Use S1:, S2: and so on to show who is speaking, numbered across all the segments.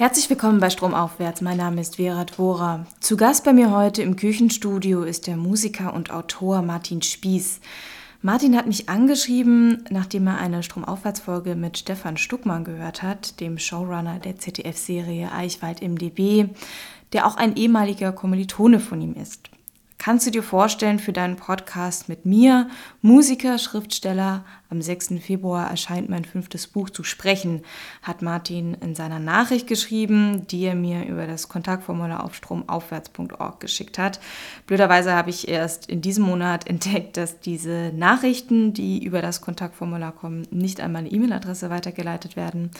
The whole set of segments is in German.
S1: Herzlich willkommen bei Stromaufwärts. Mein Name ist Vera Dvora. Zu Gast bei mir heute im Küchenstudio ist der Musiker und Autor Martin Spieß. Martin hat mich angeschrieben, nachdem er eine Stromaufwärtsfolge mit Stefan Stuckmann gehört hat, dem Showrunner der ZDF-Serie Eichwald im DB, der auch ein ehemaliger Kommilitone von ihm ist. Kannst du dir vorstellen, für deinen Podcast mit mir, Musiker, Schriftsteller, am 6. Februar erscheint mein fünftes Buch zu sprechen, hat Martin in seiner Nachricht geschrieben, die er mir über das Kontaktformular auf stromaufwärts.org geschickt hat. Blöderweise habe ich erst in diesem Monat entdeckt, dass diese Nachrichten, die über das Kontaktformular kommen, nicht an meine E-Mail-Adresse weitergeleitet werden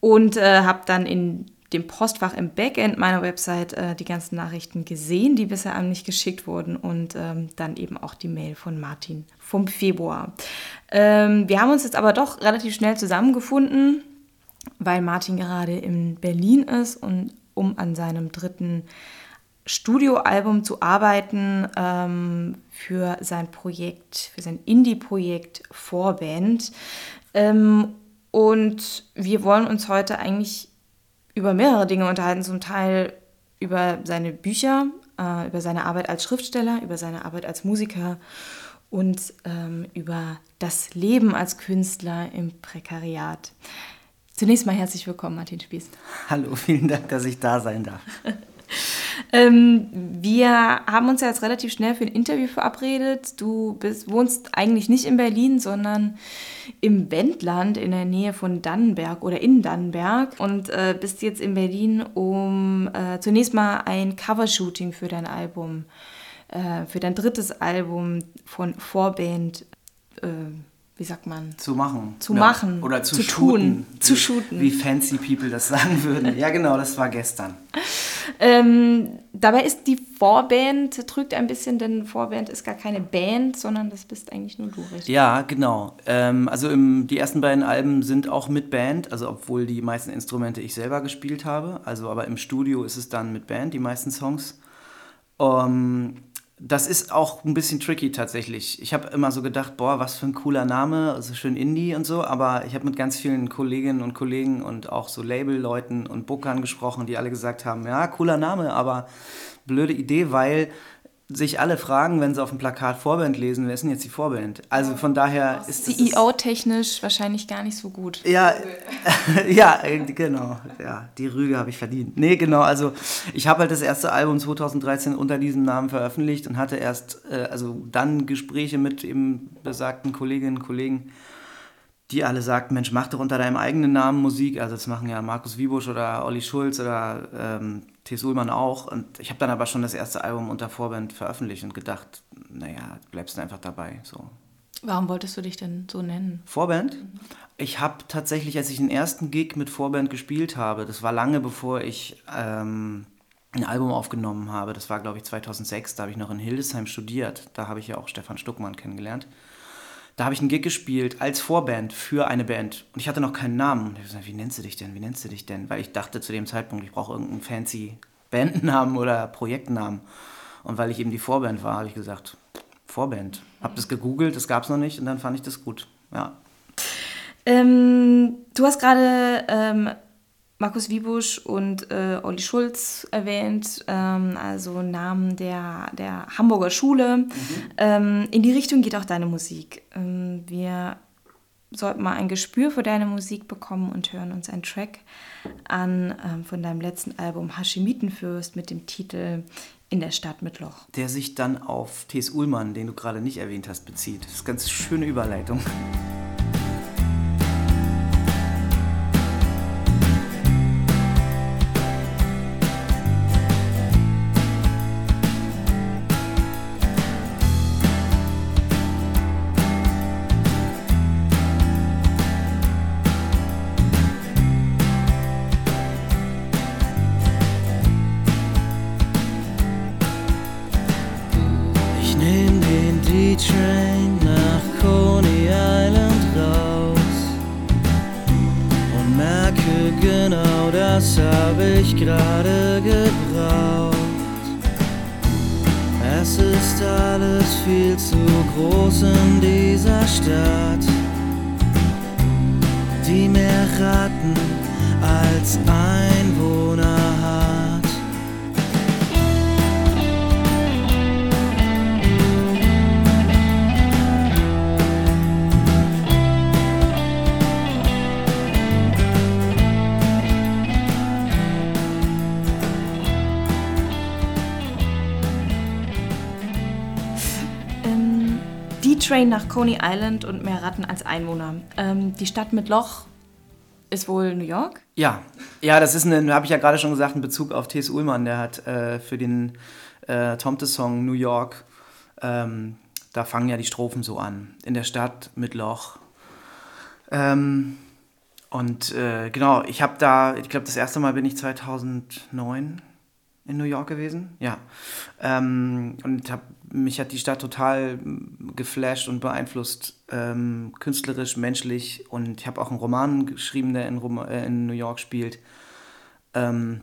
S1: und äh, habe dann in dem Postfach im Backend meiner Website äh, die ganzen Nachrichten gesehen, die bisher an mich geschickt wurden und ähm, dann eben auch die Mail von Martin vom Februar. Ähm, wir haben uns jetzt aber doch relativ schnell zusammengefunden, weil Martin gerade in Berlin ist und um an seinem dritten Studioalbum zu arbeiten ähm, für sein Projekt, für sein Indie-Projekt Vorband. Ähm, und wir wollen uns heute eigentlich über mehrere Dinge unterhalten, zum Teil über seine Bücher, äh, über seine Arbeit als Schriftsteller, über seine Arbeit als Musiker und ähm, über das Leben als Künstler im Prekariat. Zunächst mal herzlich willkommen, Martin Spieß.
S2: Hallo, vielen Dank, dass ich da sein darf.
S1: Ähm, wir haben uns ja jetzt relativ schnell für ein Interview verabredet. Du bist, wohnst eigentlich nicht in Berlin, sondern im Wendland in der Nähe von Dannenberg oder in Dannenberg und äh, bist jetzt in Berlin, um äh, zunächst mal ein Covershooting für dein Album, äh, für dein drittes Album von Vorband äh, wie sagt man?
S2: Zu machen.
S1: Zu ja. machen.
S2: Oder zu,
S1: zu
S2: shooten.
S1: Tun. Zu shooten.
S2: Wie fancy people das sagen würden. Ja, genau, das war gestern.
S1: Ähm, dabei ist die Vorband, trügt ein bisschen, denn Vorband ist gar keine Band, sondern das bist eigentlich nur du, richtig?
S2: Ja, genau. Ähm, also im, die ersten beiden Alben sind auch mit Band, also obwohl die meisten Instrumente ich selber gespielt habe. Also aber im Studio ist es dann mit Band, die meisten Songs. Um, ähm, das ist auch ein bisschen tricky tatsächlich. Ich habe immer so gedacht, boah, was für ein cooler Name, also schön Indie und so, aber ich habe mit ganz vielen Kolleginnen und Kollegen und auch so Labelleuten und Bookern gesprochen, die alle gesagt haben, ja, cooler Name, aber blöde Idee, weil sich alle fragen, wenn sie auf dem Plakat Vorband lesen, wer ist denn jetzt die Vorband? Also von daher ist
S1: CEO-technisch wahrscheinlich gar nicht so gut.
S2: Ja, ja, genau. Ja, die Rüge habe ich verdient. Nee, genau. Also ich habe halt das erste Album 2013 unter diesem Namen veröffentlicht und hatte erst, äh, also dann Gespräche mit eben besagten Kolleginnen und Kollegen, die alle sagten, Mensch, mach doch unter deinem eigenen Namen Musik. Also das machen ja Markus Wiebusch oder Olli Schulz oder ähm, T. Sulman auch. Und ich habe dann aber schon das erste Album unter Vorband veröffentlicht und gedacht, naja, bleibst du einfach dabei. So.
S1: Warum wolltest du dich denn so nennen?
S2: Vorband? Ich habe tatsächlich, als ich den ersten Gig mit Vorband gespielt habe, das war lange bevor ich ähm, ein Album aufgenommen habe, das war glaube ich 2006, da habe ich noch in Hildesheim studiert, da habe ich ja auch Stefan Stuckmann kennengelernt. Da habe ich einen Gig gespielt als Vorband für eine Band und ich hatte noch keinen Namen. Und ich habe gesagt, wie nennst du dich denn? Wie nennst du dich denn? Weil ich dachte zu dem Zeitpunkt, ich brauche irgendeinen fancy Bandnamen oder Projektnamen. Und weil ich eben die Vorband war, habe ich gesagt, Vorband. Habe das gegoogelt, das gab es noch nicht und dann fand ich das gut. Ja.
S1: Ähm, du hast gerade ähm, Markus Wiebusch und äh, Olli Schulz erwähnt, ähm, also Namen der, der Hamburger Schule. Mhm. Ähm, in die Richtung geht auch deine Musik. Ähm, wir sollten mal ein Gespür für deine Musik bekommen und hören uns einen Track an ähm, von deinem letzten Album Hashemitenfürst mit dem Titel In der Stadt mit Loch.
S2: Der sich dann auf T.S. Ullmann, den du gerade nicht erwähnt hast, bezieht. Das ist eine ganz schöne Überleitung. Danke, genau das
S1: habe
S2: ich gerade gebraucht. Es ist alles viel zu groß in dieser Stadt, die mehr Ratten als Einwohner.
S1: D-Train nach Coney Island und mehr Ratten als Einwohner. Ähm, die Stadt mit Loch ist wohl New York?
S2: Ja, ja, das ist eine, habe ich ja gerade schon gesagt, ein Bezug auf T.S. Ullmann, der hat äh, für den äh, Tomte-Song New York, ähm, da fangen ja die Strophen so an. In der Stadt mit Loch. Ähm, und äh, genau, ich habe da, ich glaube, das erste Mal bin ich 2009 in New York gewesen. Ja. Ähm, und hab, mich hat die Stadt total geflasht und beeinflusst, ähm, künstlerisch, menschlich. Und ich habe auch einen Roman geschrieben, der in, Rom äh, in New York spielt. Ähm,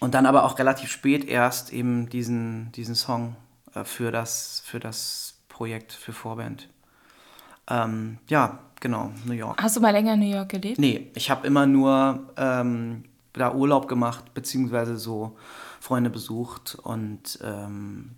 S2: und dann aber auch relativ spät erst eben diesen, diesen Song äh, für, das, für das Projekt, für Vorband. Ähm, ja, genau, New York.
S1: Hast du mal länger in New York gelebt?
S2: Nee, ich habe immer nur ähm, da Urlaub gemacht, beziehungsweise so Freunde besucht und ähm,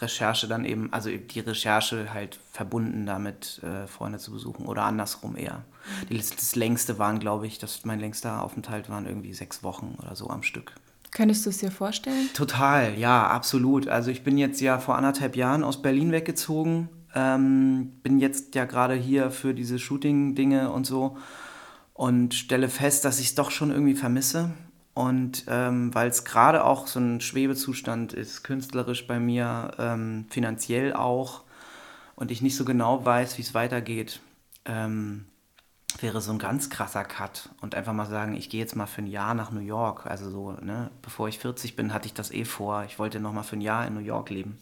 S2: Recherche dann eben, also die Recherche halt verbunden damit, äh, Freunde zu besuchen oder andersrum eher. Die, das längste waren, glaube ich, das, mein längster Aufenthalt waren irgendwie sechs Wochen oder so am Stück.
S1: Könntest du es dir vorstellen?
S2: Total, ja, absolut. Also ich bin jetzt ja vor anderthalb Jahren aus Berlin weggezogen, ähm, bin jetzt ja gerade hier für diese Shooting-Dinge und so und stelle fest, dass ich es doch schon irgendwie vermisse. Und ähm, weil es gerade auch so ein Schwebezustand ist, künstlerisch bei mir, ähm, finanziell auch, und ich nicht so genau weiß, wie es weitergeht, ähm, wäre so ein ganz krasser Cut. Und einfach mal sagen, ich gehe jetzt mal für ein Jahr nach New York. Also so, ne, bevor ich 40 bin, hatte ich das eh vor. Ich wollte noch mal für ein Jahr in New York leben.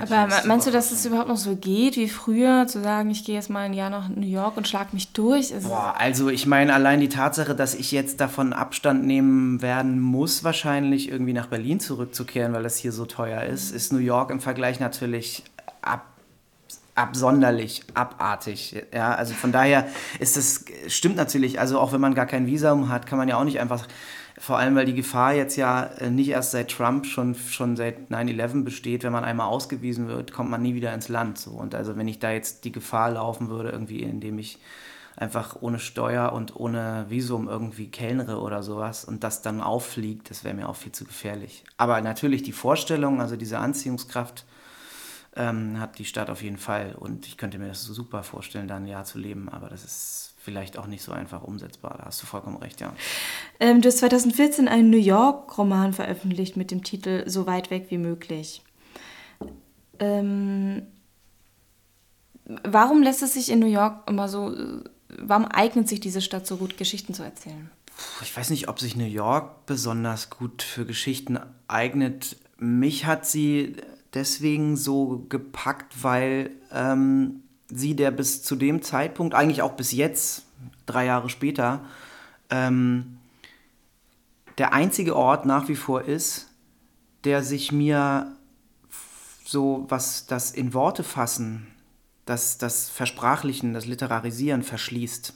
S1: Aber meinst du, dass es überhaupt noch so geht wie früher, zu sagen, ich gehe jetzt mal ein Jahr nach New York und schlag mich durch?
S2: Boah, also ich meine, allein die Tatsache, dass ich jetzt davon Abstand nehmen werden muss, wahrscheinlich irgendwie nach Berlin zurückzukehren, weil das hier so teuer ist, ist New York im Vergleich natürlich ab absonderlich, abartig. Ja, also von daher ist das, stimmt natürlich, also auch wenn man gar kein Visum hat, kann man ja auch nicht einfach vor allem, weil die Gefahr jetzt ja äh, nicht erst seit Trump, schon, schon seit 9-11 besteht. Wenn man einmal ausgewiesen wird, kommt man nie wieder ins Land. So. Und also wenn ich da jetzt die Gefahr laufen würde, irgendwie, indem ich einfach ohne Steuer und ohne Visum irgendwie kellnere oder sowas und das dann auffliegt, das wäre mir auch viel zu gefährlich. Aber natürlich die Vorstellung, also diese Anziehungskraft, ähm, hat die Stadt auf jeden Fall. Und ich könnte mir das super vorstellen, da ein Jahr zu leben, aber das ist vielleicht auch nicht so einfach umsetzbar. Da hast du vollkommen recht, ja.
S1: Ähm, du hast 2014 einen New York-Roman veröffentlicht mit dem Titel So weit weg wie möglich. Ähm, warum lässt es sich in New York immer so, warum eignet sich diese Stadt so gut, Geschichten zu erzählen?
S2: Ich weiß nicht, ob sich New York besonders gut für Geschichten eignet. Mich hat sie deswegen so gepackt, weil ähm, sie, der bis zu dem Zeitpunkt, eigentlich auch bis jetzt, drei Jahre später, ähm, der einzige Ort nach wie vor ist, der sich mir so, was das in Worte fassen, das, das Versprachlichen, das Literarisieren verschließt.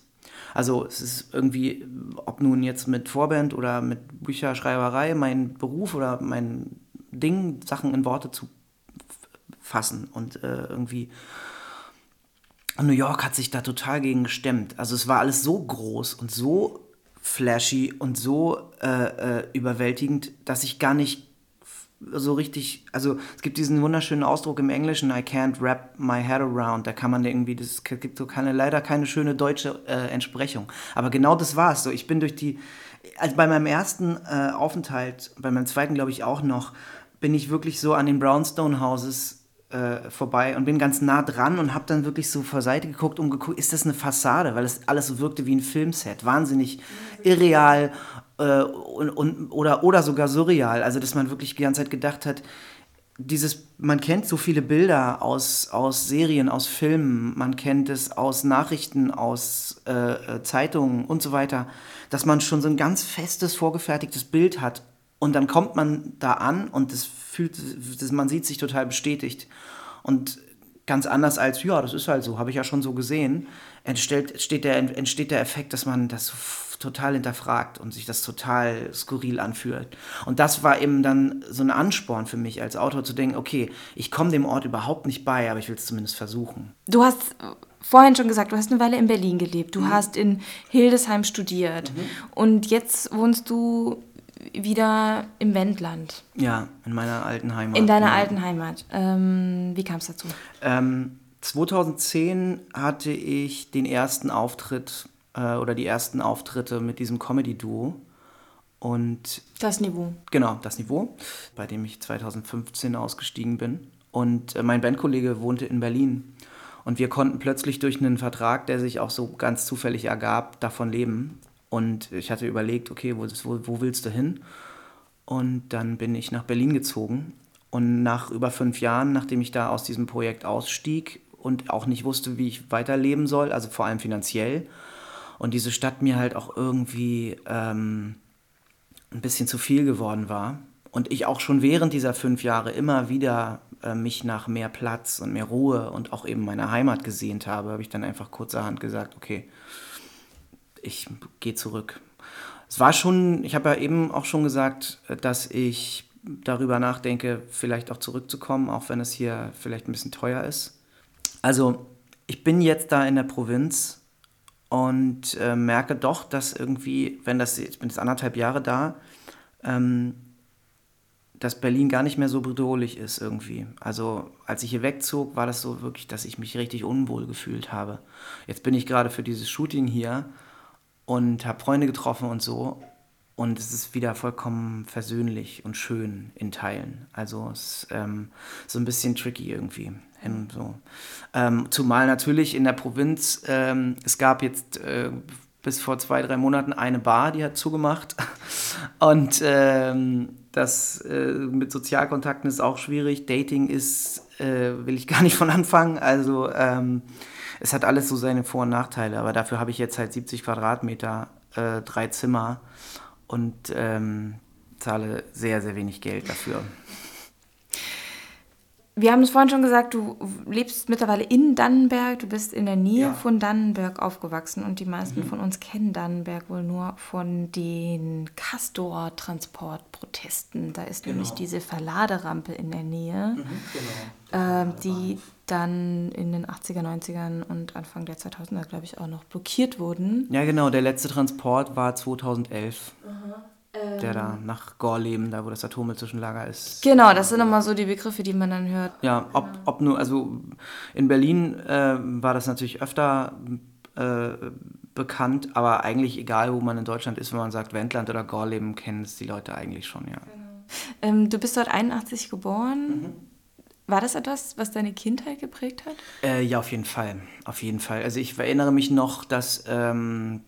S2: Also es ist irgendwie, ob nun jetzt mit Vorband oder mit Bücherschreiberei, mein Beruf oder mein Ding, Sachen in Worte zu fassen und äh, irgendwie New York hat sich da total gegen gestemmt. Also es war alles so groß und so flashy und so äh, äh, überwältigend, dass ich gar nicht so richtig, also es gibt diesen wunderschönen Ausdruck im Englischen, I can't wrap my head around, da kann man irgendwie, das gibt so keine, leider keine schöne deutsche äh, Entsprechung. Aber genau das war es so. Ich bin durch die, also bei meinem ersten äh, Aufenthalt, bei meinem zweiten glaube ich auch noch, bin ich wirklich so an den Brownstone Houses äh, vorbei und bin ganz nah dran und habe dann wirklich so vor Seite geguckt und geguckt, ist das eine Fassade, weil es alles so wirkte wie ein Filmset, wahnsinnig irreal äh, und, und, oder, oder sogar surreal, also dass man wirklich die ganze Zeit gedacht hat, dieses, man kennt so viele Bilder aus, aus Serien, aus Filmen, man kennt es aus Nachrichten, aus äh, äh Zeitungen und so weiter, dass man schon so ein ganz festes, vorgefertigtes Bild hat und dann kommt man da an und das fühlt, das, man sieht sich total bestätigt. Und ganz anders als, ja, das ist halt so, habe ich ja schon so gesehen, entsteht, entsteht, der, entsteht der Effekt, dass man das total hinterfragt und sich das total skurril anfühlt. Und das war eben dann so ein Ansporn für mich als Autor zu denken, okay, ich komme dem Ort überhaupt nicht bei, aber ich will es zumindest versuchen.
S1: Du hast vorhin schon gesagt, du hast eine Weile in Berlin gelebt, du mhm. hast in Hildesheim studiert mhm. und jetzt wohnst du wieder im Wendland.
S2: Ja, in meiner alten Heimat.
S1: In deiner
S2: ja.
S1: alten Heimat. Ähm, wie kam es dazu?
S2: Ähm, 2010 hatte ich den ersten Auftritt äh, oder die ersten Auftritte mit diesem Comedy-Duo. Und
S1: das Niveau.
S2: Genau, das Niveau, bei dem ich 2015 ausgestiegen bin. Und äh, mein Bandkollege wohnte in Berlin. Und wir konnten plötzlich durch einen Vertrag, der sich auch so ganz zufällig ergab, davon leben. Und ich hatte überlegt, okay, wo, wo, willst du hin? Und dann bin ich nach Berlin gezogen. Und nach über fünf Jahren, nachdem ich da aus diesem Projekt ausstieg und auch nicht wusste, wie ich weiterleben soll, also vor allem finanziell, und diese Stadt mir halt auch irgendwie ähm, ein bisschen zu viel geworden war. Und ich auch schon während dieser fünf Jahre immer wieder äh, mich nach mehr Platz und mehr Ruhe und auch eben meiner Heimat gesehnt habe, habe ich dann einfach kurzerhand gesagt, okay, ich gehe zurück. Es war schon, ich habe ja eben auch schon gesagt, dass ich darüber nachdenke, vielleicht auch zurückzukommen, auch wenn es hier vielleicht ein bisschen teuer ist. Also ich bin jetzt da in der Provinz und äh, merke doch, dass irgendwie, wenn das, ich bin jetzt anderthalb Jahre da, ähm, dass Berlin gar nicht mehr so bedrohlich ist irgendwie. Also als ich hier wegzog, war das so wirklich, dass ich mich richtig unwohl gefühlt habe. Jetzt bin ich gerade für dieses Shooting hier und habe Freunde getroffen und so. Und es ist wieder vollkommen versöhnlich und schön in Teilen. Also es ist ähm, so ein bisschen tricky irgendwie. Hin so. Ähm, zumal natürlich in der Provinz, ähm, es gab jetzt äh, bis vor zwei, drei Monaten eine Bar, die hat zugemacht. Und ähm, das äh, mit Sozialkontakten ist auch schwierig. Dating ist, äh, will ich gar nicht von anfangen. Also ähm, es hat alles so seine Vor- und Nachteile, aber dafür habe ich jetzt halt 70 Quadratmeter, äh, drei Zimmer und ähm, zahle sehr, sehr wenig Geld dafür.
S1: Wir haben es vorhin schon gesagt, du lebst mittlerweile in Dannenberg, du bist in der Nähe ja. von Dannenberg aufgewachsen und die meisten mhm. von uns kennen Dannenberg wohl nur von den Castor-Transportprotesten. Da ist genau. nämlich diese Verladerampe in der Nähe, mhm, genau. äh, die dann in den 80er, 90ern und Anfang der 2000er, glaube ich, auch noch blockiert wurden.
S2: Ja, genau, der letzte Transport war 2011. Der da ähm. nach Gorleben, da wo das Atommüllzwischenlager ist.
S1: Genau, das sind nochmal so die Begriffe, die man dann hört.
S2: Ja, ob, ob nur, also in Berlin äh, war das natürlich öfter äh, bekannt, aber eigentlich egal, wo man in Deutschland ist, wenn man sagt Wendland oder Gorleben, kennen es die Leute eigentlich schon, ja. Genau.
S1: Ähm, du bist dort 81 geboren. Mhm. War das etwas, was deine Kindheit geprägt hat?
S2: Äh, ja, auf jeden Fall. Auf jeden Fall. Also ich erinnere mich noch, dass ähm,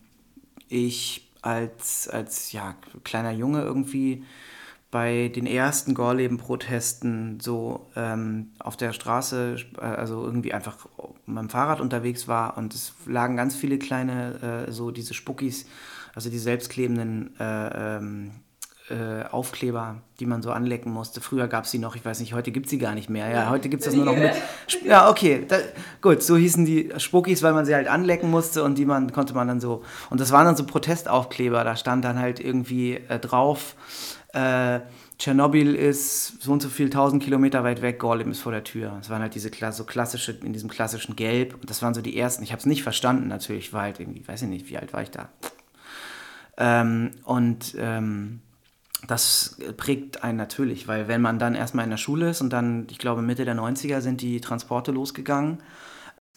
S2: ich als, als ja, kleiner Junge irgendwie bei den ersten Gorleben-Protesten so ähm, auf der Straße, äh, also irgendwie einfach mit dem Fahrrad unterwegs war und es lagen ganz viele kleine, äh, so diese Spuckis, also die selbstklebenden äh, ähm, äh, Aufkleber, die man so anlecken musste. Früher gab es sie noch, ich weiß nicht, heute gibt es sie gar nicht mehr. Ja, heute gibt es das nur noch mit. Ja, okay, da, gut, so hießen die Spuckis, weil man sie halt anlecken musste und die man konnte man dann so. Und das waren dann so Protestaufkleber, da stand dann halt irgendwie äh, drauf. Äh, Tschernobyl ist so und so viel tausend Kilometer weit weg, Gorlem ist vor der Tür. Das waren halt diese so klassische, in diesem klassischen Gelb. Und das waren so die ersten. Ich habe es nicht verstanden natürlich, war halt irgendwie, weiß ich nicht, wie alt war ich da. Ähm, und ähm, das prägt einen natürlich, weil wenn man dann erstmal in der Schule ist und dann, ich glaube, Mitte der 90er sind die Transporte losgegangen,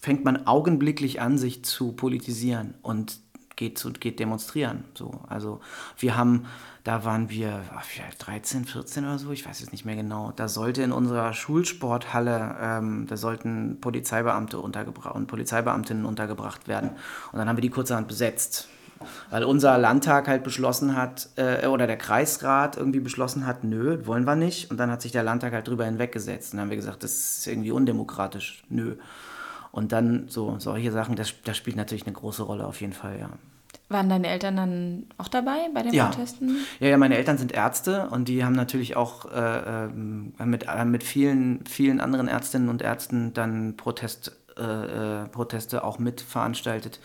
S2: fängt man augenblicklich an, sich zu politisieren und geht, zu, geht demonstrieren. So. Also wir haben, da waren wir ach, 13, 14 oder so, ich weiß es nicht mehr genau, da sollte in unserer Schulsporthalle, ähm, da sollten Polizeibeamte untergebracht und Polizeibeamtinnen untergebracht werden. Und dann haben wir die kurzerhand besetzt weil unser Landtag halt beschlossen hat, äh, oder der Kreisrat irgendwie beschlossen hat, nö, wollen wir nicht. Und dann hat sich der Landtag halt drüber hinweggesetzt. Und dann haben wir gesagt, das ist irgendwie undemokratisch, nö. Und dann so solche Sachen, das, das spielt natürlich eine große Rolle auf jeden Fall, ja.
S1: Waren deine Eltern dann auch dabei bei den
S2: ja.
S1: Protesten?
S2: Ja, ja, meine Eltern sind Ärzte und die haben natürlich auch äh, ähm, mit, äh, mit vielen, vielen anderen Ärztinnen und Ärzten dann Protest, äh, äh Proteste auch mit veranstaltet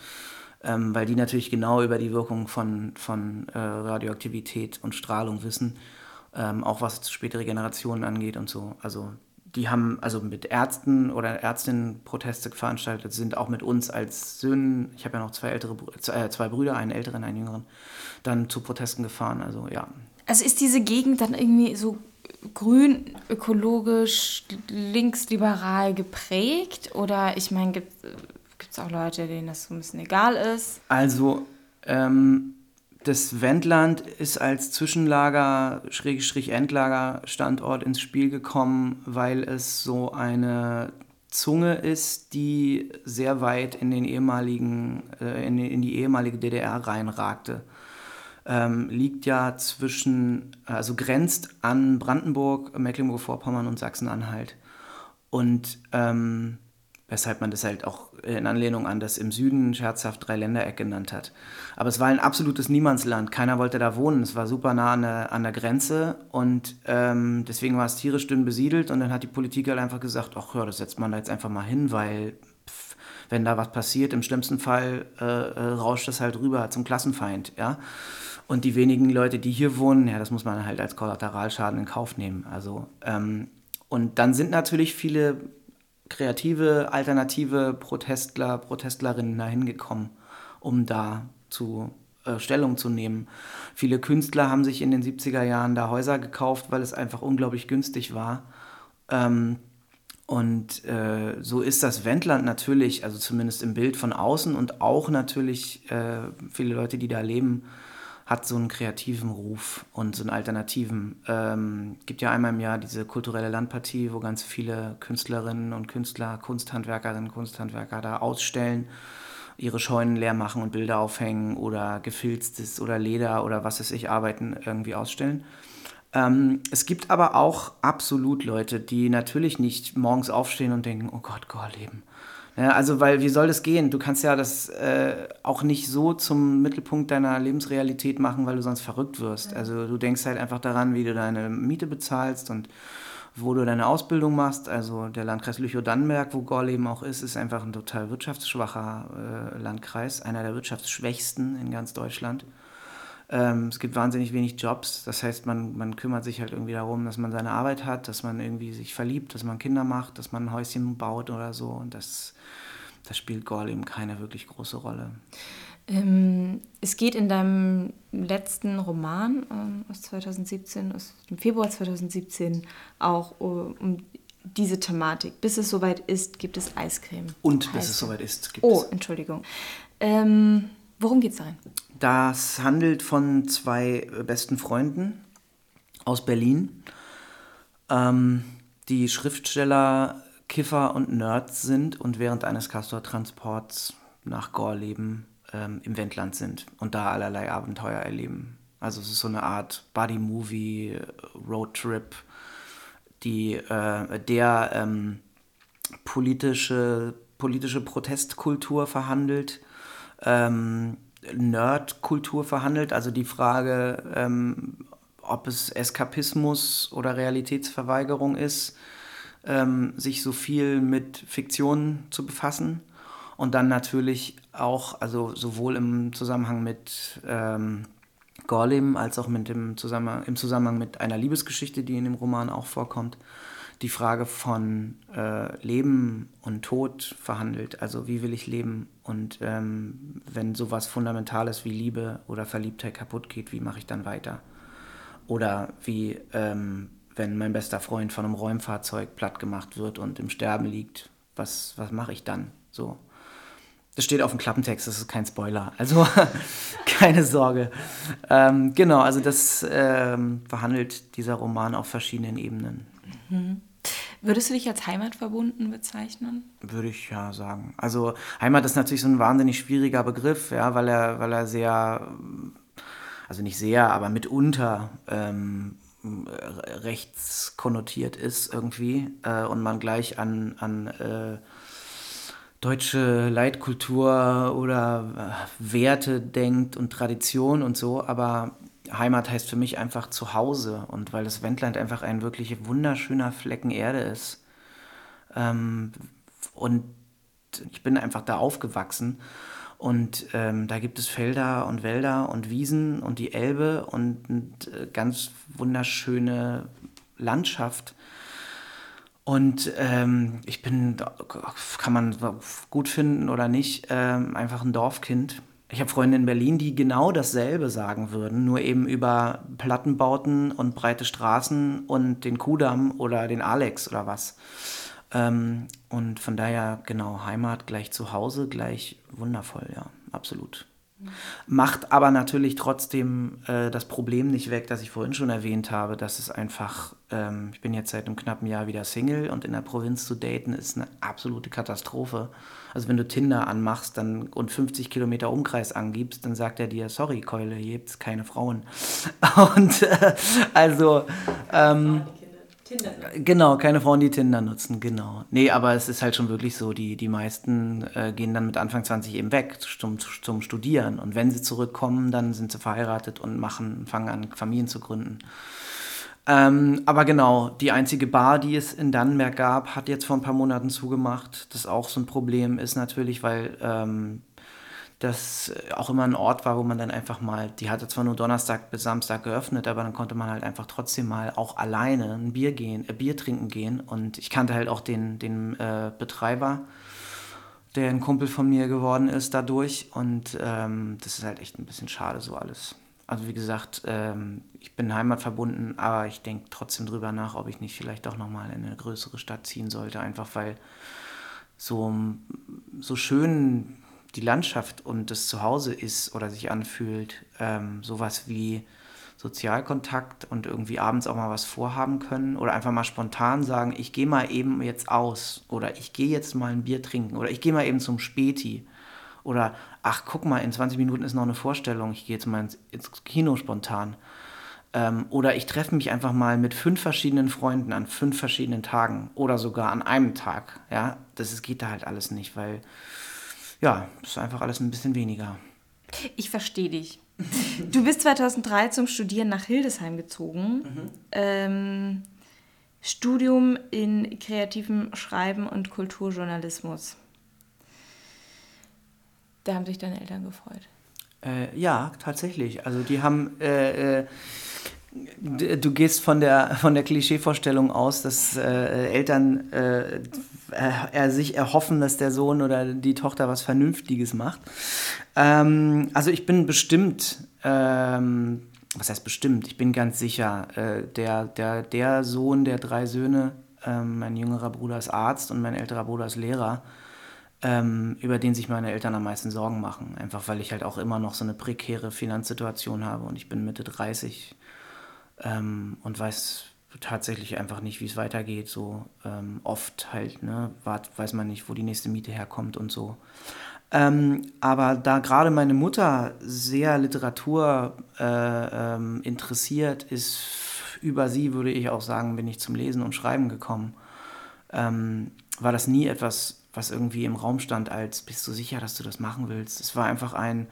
S2: ähm, weil die natürlich genau über die Wirkung von, von äh, Radioaktivität und Strahlung wissen, ähm, auch was spätere Generationen angeht und so. Also die haben also mit Ärzten oder Ärztinnen Proteste veranstaltet, sind auch mit uns als Söhnen, ich habe ja noch zwei ältere, äh, zwei Brüder, einen älteren, einen jüngeren, dann zu Protesten gefahren. Also ja.
S1: Also ist diese Gegend dann irgendwie so grün, ökologisch, linksliberal geprägt? Oder ich meine, gibt es auch Leute, denen das so ein bisschen egal ist?
S2: Also, ähm, das Wendland ist als Zwischenlager, Schrägstrich Endlager Standort ins Spiel gekommen, weil es so eine Zunge ist, die sehr weit in den ehemaligen, äh, in, in die ehemalige DDR reinragte ähm, liegt ja zwischen, also grenzt an Brandenburg, Mecklenburg-Vorpommern und Sachsen-Anhalt. Und ähm, weshalb man das halt auch in Anlehnung an das im Süden scherzhaft Dreiländereck genannt hat. Aber es war ein absolutes Niemandsland. Keiner wollte da wohnen. Es war super nah an der, an der Grenze und ähm, deswegen war es tierisch dünn besiedelt. Und dann hat die Politik halt einfach gesagt: Ach ja, das setzt man da jetzt einfach mal hin, weil pff, wenn da was passiert, im schlimmsten Fall äh, äh, rauscht das halt rüber zum Klassenfeind. Ja. Und die wenigen Leute, die hier wohnen, ja, das muss man halt als Kollateralschaden in Kauf nehmen. Also, ähm, und dann sind natürlich viele kreative, alternative Protestler, Protestlerinnen dahin gekommen, um da zu äh, Stellung zu nehmen. Viele Künstler haben sich in den 70er Jahren da Häuser gekauft, weil es einfach unglaublich günstig war. Ähm, und äh, so ist das Wendland natürlich, also zumindest im Bild von außen und auch natürlich äh, viele Leute, die da leben, hat so einen kreativen Ruf und so einen alternativen. Ähm, gibt ja einmal im Jahr diese kulturelle Landpartie, wo ganz viele Künstlerinnen und Künstler, Kunsthandwerkerinnen, Kunsthandwerker da ausstellen, ihre Scheunen leer machen und Bilder aufhängen oder gefilztes oder Leder oder was weiß ich, Arbeiten irgendwie ausstellen. Ähm, es gibt aber auch absolut Leute, die natürlich nicht morgens aufstehen und denken, oh Gott, Gorleben. Ja, also, weil wie soll das gehen? Du kannst ja das äh, auch nicht so zum Mittelpunkt deiner Lebensrealität machen, weil du sonst verrückt wirst. Also du denkst halt einfach daran, wie du deine Miete bezahlst und wo du deine Ausbildung machst. Also der Landkreis Lüchow-Dannenberg, wo Gorleben auch ist, ist einfach ein total wirtschaftsschwacher äh, Landkreis, einer der wirtschaftsschwächsten in ganz Deutschland. Ähm, es gibt wahnsinnig wenig Jobs. Das heißt, man, man kümmert sich halt irgendwie darum, dass man seine Arbeit hat, dass man irgendwie sich verliebt, dass man Kinder macht, dass man ein Häuschen baut oder so. Und das, das spielt Gorl eben keine wirklich große Rolle.
S1: Ähm, es geht in deinem letzten Roman ähm, aus 2017, aus dem Februar 2017, auch um, um diese Thematik. Bis es soweit ist, gibt es Eiscreme.
S2: Und bis es soweit ist,
S1: gibt oh, es. Oh, Entschuldigung. Ähm, worum geht es darin?
S2: Das handelt von zwei besten Freunden aus Berlin, ähm, die Schriftsteller, Kiffer und Nerds sind und während eines Castor-Transports nach Gorleben ähm, im Wendland sind und da allerlei Abenteuer erleben. Also es ist so eine Art Buddy-Movie, Roadtrip, die äh, der ähm, politische, politische Protestkultur verhandelt. Ähm, Nerdkultur verhandelt, also die Frage, ähm, ob es Eskapismus oder Realitätsverweigerung ist, ähm, sich so viel mit Fiktion zu befassen. Und dann natürlich auch, also sowohl im Zusammenhang mit ähm, Gorlim als auch mit dem Zusammenhang, im Zusammenhang mit einer Liebesgeschichte, die in dem Roman auch vorkommt, die Frage von äh, Leben und Tod verhandelt. Also wie will ich leben? Und ähm, wenn sowas Fundamentales wie Liebe oder Verliebtheit kaputt geht, wie mache ich dann weiter? Oder wie, ähm, wenn mein bester Freund von einem Räumfahrzeug platt gemacht wird und im Sterben liegt, was, was mache ich dann? So. Das steht auf dem Klappentext, das ist kein Spoiler. Also keine Sorge. Ähm, genau, also das ähm, verhandelt dieser Roman auf verschiedenen Ebenen.
S1: Mhm. Würdest du dich als heimatverbunden bezeichnen?
S2: Würde ich ja sagen. Also Heimat ist natürlich so ein wahnsinnig schwieriger Begriff, ja, weil er, weil er sehr, also nicht sehr, aber mitunter ähm, rechtskonnotiert ist irgendwie äh, und man gleich an, an äh, deutsche Leitkultur oder äh, Werte denkt und Tradition und so, aber Heimat heißt für mich einfach Zuhause und weil das Wendland einfach ein wirklich wunderschöner Flecken Erde ist. Ähm, und ich bin einfach da aufgewachsen Und ähm, da gibt es Felder und Wälder und Wiesen und die Elbe und, und äh, ganz wunderschöne Landschaft. Und ähm, ich bin, kann man gut finden oder nicht, ähm, einfach ein Dorfkind. Ich habe Freunde in Berlin, die genau dasselbe sagen würden, nur eben über Plattenbauten und breite Straßen und den Kudamm oder den Alex oder was. Ähm, und von daher, genau, Heimat gleich zu Hause, gleich wundervoll, ja, absolut. Macht aber natürlich trotzdem äh, das Problem nicht weg, das ich vorhin schon erwähnt habe, dass es einfach, ähm, ich bin jetzt seit einem knappen Jahr wieder Single und in der Provinz zu daten ist eine absolute Katastrophe. Also wenn du Tinder anmachst dann, und 50 Kilometer Umkreis angibst, dann sagt er dir, sorry Keule, hier gibt es keine Frauen. Und äh, also... Ähm, Tinder. Genau, keine Frauen, die Tinder nutzen, genau. Nee, aber es ist halt schon wirklich so, die, die meisten äh, gehen dann mit Anfang 20 eben weg zum, zum Studieren. Und wenn sie zurückkommen, dann sind sie verheiratet und machen, fangen an, Familien zu gründen. Ähm, aber genau, die einzige Bar, die es in Dannenberg gab, hat jetzt vor ein paar Monaten zugemacht. Das auch so ein Problem ist natürlich, weil ähm, das auch immer ein Ort war, wo man dann einfach mal, die hatte zwar nur Donnerstag bis Samstag geöffnet, aber dann konnte man halt einfach trotzdem mal auch alleine ein Bier gehen, äh, Bier trinken gehen. Und ich kannte halt auch den, den äh, Betreiber, der ein Kumpel von mir geworden ist dadurch. Und ähm, das ist halt echt ein bisschen schade, so alles. Also wie gesagt, ähm, ich bin heimatverbunden, aber ich denke trotzdem drüber nach, ob ich nicht vielleicht doch nochmal in eine größere Stadt ziehen sollte, einfach weil so, so schön die Landschaft und das Zuhause ist oder sich anfühlt, ähm, sowas wie Sozialkontakt und irgendwie abends auch mal was vorhaben können oder einfach mal spontan sagen, ich gehe mal eben jetzt aus oder ich gehe jetzt mal ein Bier trinken oder ich gehe mal eben zum Späti oder ach guck mal, in 20 Minuten ist noch eine Vorstellung, ich gehe jetzt mal ins, ins Kino spontan. Ähm, oder ich treffe mich einfach mal mit fünf verschiedenen Freunden an fünf verschiedenen Tagen oder sogar an einem Tag. Ja, das geht da halt alles nicht, weil ja, das ist einfach alles ein bisschen weniger.
S1: Ich verstehe dich. Du bist 2003 zum Studieren nach Hildesheim gezogen. Mhm. Ähm, Studium in kreativem Schreiben und Kulturjournalismus. Da haben sich deine Eltern gefreut.
S2: Äh, ja, tatsächlich. Also die haben äh, äh, du gehst von der, von der Klischeevorstellung aus, dass äh, Eltern äh, er, sich erhoffen, dass der Sohn oder die Tochter was Vernünftiges macht. Ähm, also ich bin bestimmt, ähm, was heißt bestimmt, ich bin ganz sicher, äh, der, der, der Sohn der drei Söhne, ähm, mein jüngerer Bruder ist Arzt und mein älterer Bruder ist Lehrer, ähm, über den sich meine Eltern am meisten Sorgen machen. Einfach weil ich halt auch immer noch so eine prekäre Finanzsituation habe und ich bin Mitte 30 ähm, und weiß tatsächlich einfach nicht, wie es weitergeht. So ähm, oft halt, ne, weiß man nicht, wo die nächste Miete herkommt und so. Ähm, aber da gerade meine Mutter sehr Literatur äh, ähm, interessiert ist, über sie würde ich auch sagen, bin ich zum Lesen und Schreiben gekommen. Ähm, war das nie etwas, was irgendwie im Raum stand, als bist du sicher, dass du das machen willst? Es war einfach ein,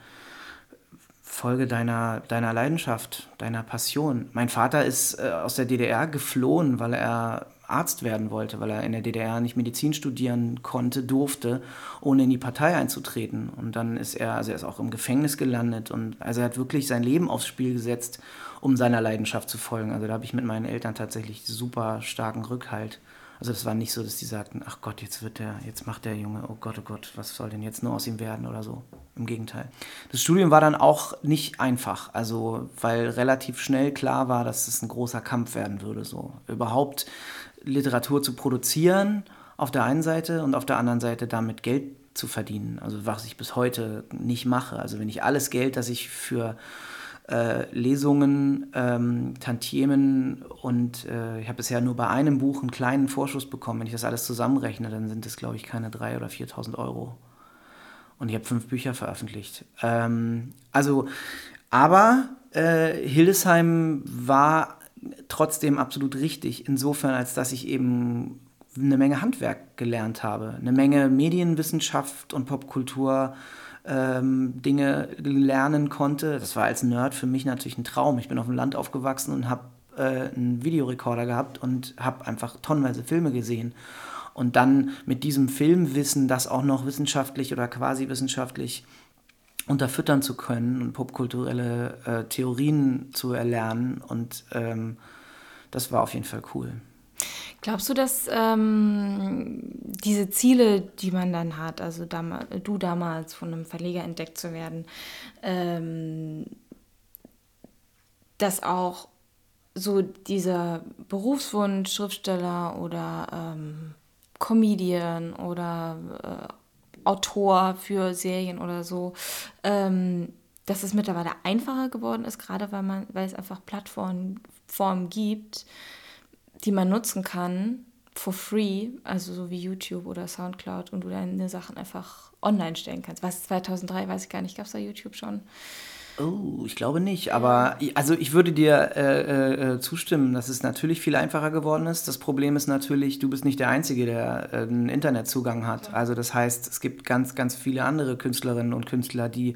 S2: Folge deiner, deiner Leidenschaft, deiner Passion. Mein Vater ist äh, aus der DDR geflohen, weil er Arzt werden wollte, weil er in der DDR nicht Medizin studieren konnte, durfte, ohne in die Partei einzutreten. Und dann ist er, also er ist auch im Gefängnis gelandet und also er hat wirklich sein Leben aufs Spiel gesetzt, um seiner Leidenschaft zu folgen. Also da habe ich mit meinen Eltern tatsächlich super starken Rückhalt. Also das war nicht so, dass die sagten, ach Gott, jetzt wird der, jetzt macht der Junge, oh Gott, oh Gott, was soll denn jetzt nur aus ihm werden oder so. Im Gegenteil. Das Studium war dann auch nicht einfach, also weil relativ schnell klar war, dass es ein großer Kampf werden würde, so überhaupt Literatur zu produzieren auf der einen Seite und auf der anderen Seite damit Geld zu verdienen. Also was ich bis heute nicht mache. Also wenn ich alles Geld, das ich für äh, Lesungen, ähm, Tantiemen und äh, ich habe bisher nur bei einem Buch einen kleinen Vorschuss bekommen. Wenn ich das alles zusammenrechne, dann sind es, glaube ich, keine 3.000 oder 4.000 Euro. Und ich habe fünf Bücher veröffentlicht. Ähm, also, aber äh, Hildesheim war trotzdem absolut richtig, insofern, als dass ich eben eine Menge Handwerk gelernt habe, eine Menge Medienwissenschaft und Popkultur ähm, Dinge lernen konnte. Das war als Nerd für mich natürlich ein Traum. Ich bin auf dem Land aufgewachsen und habe äh, einen Videorekorder gehabt und habe einfach tonnenweise Filme gesehen. Und dann mit diesem Filmwissen, das auch noch wissenschaftlich oder quasi wissenschaftlich unterfüttern zu können und popkulturelle äh, Theorien zu erlernen. Und ähm, das war auf jeden Fall cool.
S1: Glaubst du, dass ähm, diese Ziele, die man dann hat, also dam du damals von einem Verleger entdeckt zu werden, ähm, dass auch so dieser Berufswunsch, Schriftsteller oder ähm, Comedian oder äh, Autor für Serien oder so, ähm, dass es mittlerweile einfacher geworden ist, gerade weil man, weil es einfach Plattformen Formen gibt, die man nutzen kann for free, also so wie YouTube oder Soundcloud und du deine Sachen einfach online stellen kannst. Was 2003 weiß ich gar nicht, gab es da YouTube schon?
S2: Oh, ich glaube nicht. Aber also ich würde dir äh, äh, äh, zustimmen, dass es natürlich viel einfacher geworden ist. Das Problem ist natürlich, du bist nicht der Einzige, der äh, einen Internetzugang hat. Also das heißt, es gibt ganz, ganz viele andere Künstlerinnen und Künstler, die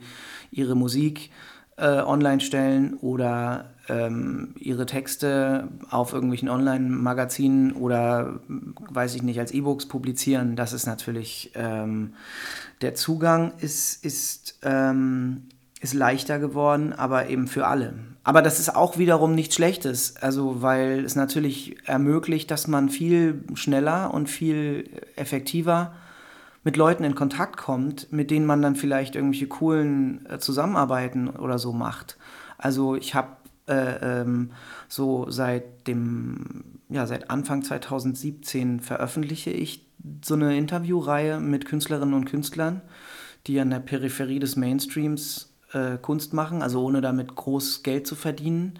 S2: ihre Musik äh, online stellen oder ähm, ihre Texte auf irgendwelchen Online-Magazinen oder, weiß ich nicht, als E-Books publizieren. Das ist natürlich, ähm, der Zugang ist, ist ähm, ist leichter geworden, aber eben für alle. Aber das ist auch wiederum nichts Schlechtes, also weil es natürlich ermöglicht, dass man viel schneller und viel effektiver mit Leuten in Kontakt kommt, mit denen man dann vielleicht irgendwelche coolen äh, Zusammenarbeiten oder so macht. Also ich habe äh, ähm, so seit dem, ja, seit Anfang 2017 veröffentliche ich so eine Interviewreihe mit Künstlerinnen und Künstlern, die an der Peripherie des Mainstreams äh, Kunst machen, also ohne damit groß Geld zu verdienen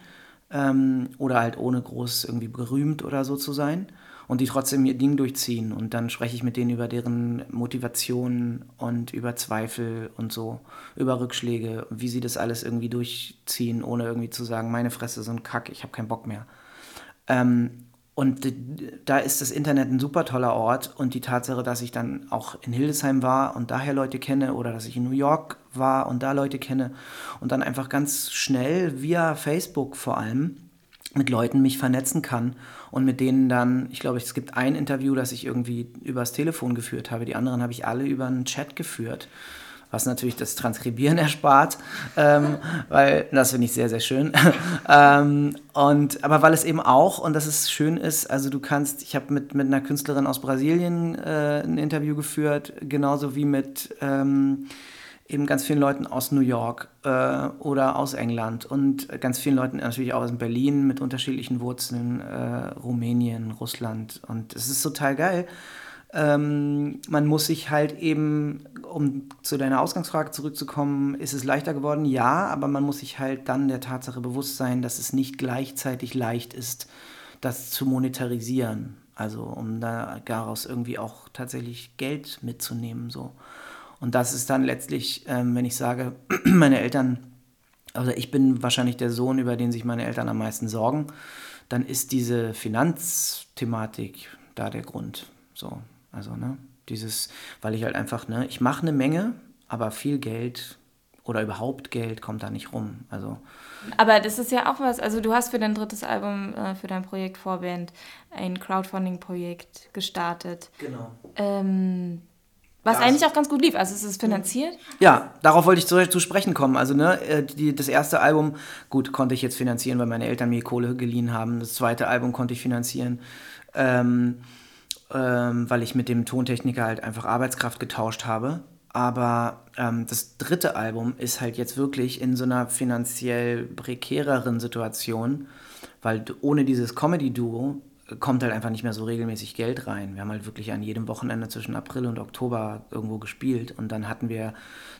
S2: ähm, oder halt ohne groß irgendwie berühmt oder so zu sein und die trotzdem ihr Ding durchziehen und dann spreche ich mit denen über deren Motivation und über Zweifel und so, über Rückschläge, wie sie das alles irgendwie durchziehen, ohne irgendwie zu sagen, meine Fresse, so ein Kack, ich habe keinen Bock mehr. Ähm, und da ist das Internet ein super toller Ort und die Tatsache, dass ich dann auch in Hildesheim war und daher Leute kenne oder dass ich in New York war und da Leute kenne und dann einfach ganz schnell via Facebook vor allem mit Leuten mich vernetzen kann und mit denen dann, ich glaube, es gibt ein Interview, das ich irgendwie übers Telefon geführt habe, die anderen habe ich alle über einen Chat geführt was natürlich das Transkribieren erspart, ähm, weil das finde ich sehr, sehr schön. ähm, und, aber weil es eben auch, und das ist schön ist, also du kannst, ich habe mit, mit einer Künstlerin aus Brasilien äh, ein Interview geführt, genauso wie mit ähm, eben ganz vielen Leuten aus New York äh, oder aus England und ganz vielen Leuten natürlich auch aus Berlin mit unterschiedlichen Wurzeln, äh, Rumänien, Russland. Und es ist total geil ähm, man muss sich halt eben, um zu deiner Ausgangsfrage zurückzukommen, ist es leichter geworden? Ja, aber man muss sich halt dann der Tatsache bewusst sein, dass es nicht gleichzeitig leicht ist, das zu monetarisieren. Also um da daraus irgendwie auch tatsächlich Geld mitzunehmen. So. Und das ist dann letztlich, ähm, wenn ich sage, meine Eltern, also ich bin wahrscheinlich der Sohn, über den sich meine Eltern am meisten sorgen, dann ist diese Finanzthematik da der Grund. So, also, ne, dieses, weil ich halt einfach, ne, ich mache eine Menge, aber viel Geld oder überhaupt Geld kommt da nicht rum. Also.
S1: Aber das ist ja auch was, also du hast für dein drittes Album, äh, für dein Projekt Vorband, ein Crowdfunding-Projekt gestartet. Genau. Ähm, was das, eigentlich auch ganz gut lief. Also es ist finanziert.
S2: Ja, darauf wollte ich zu, zu sprechen kommen. Also ne, äh, die, das erste Album, gut, konnte ich jetzt finanzieren, weil meine Eltern mir Kohle geliehen haben. Das zweite Album konnte ich finanzieren. Ähm, ähm, weil ich mit dem Tontechniker halt einfach Arbeitskraft getauscht habe. Aber ähm, das dritte Album ist halt jetzt wirklich in so einer finanziell prekäreren Situation, weil ohne dieses Comedy-Duo kommt halt einfach nicht mehr so regelmäßig Geld rein. Wir haben halt wirklich an jedem Wochenende zwischen April und Oktober irgendwo gespielt und dann hatten wir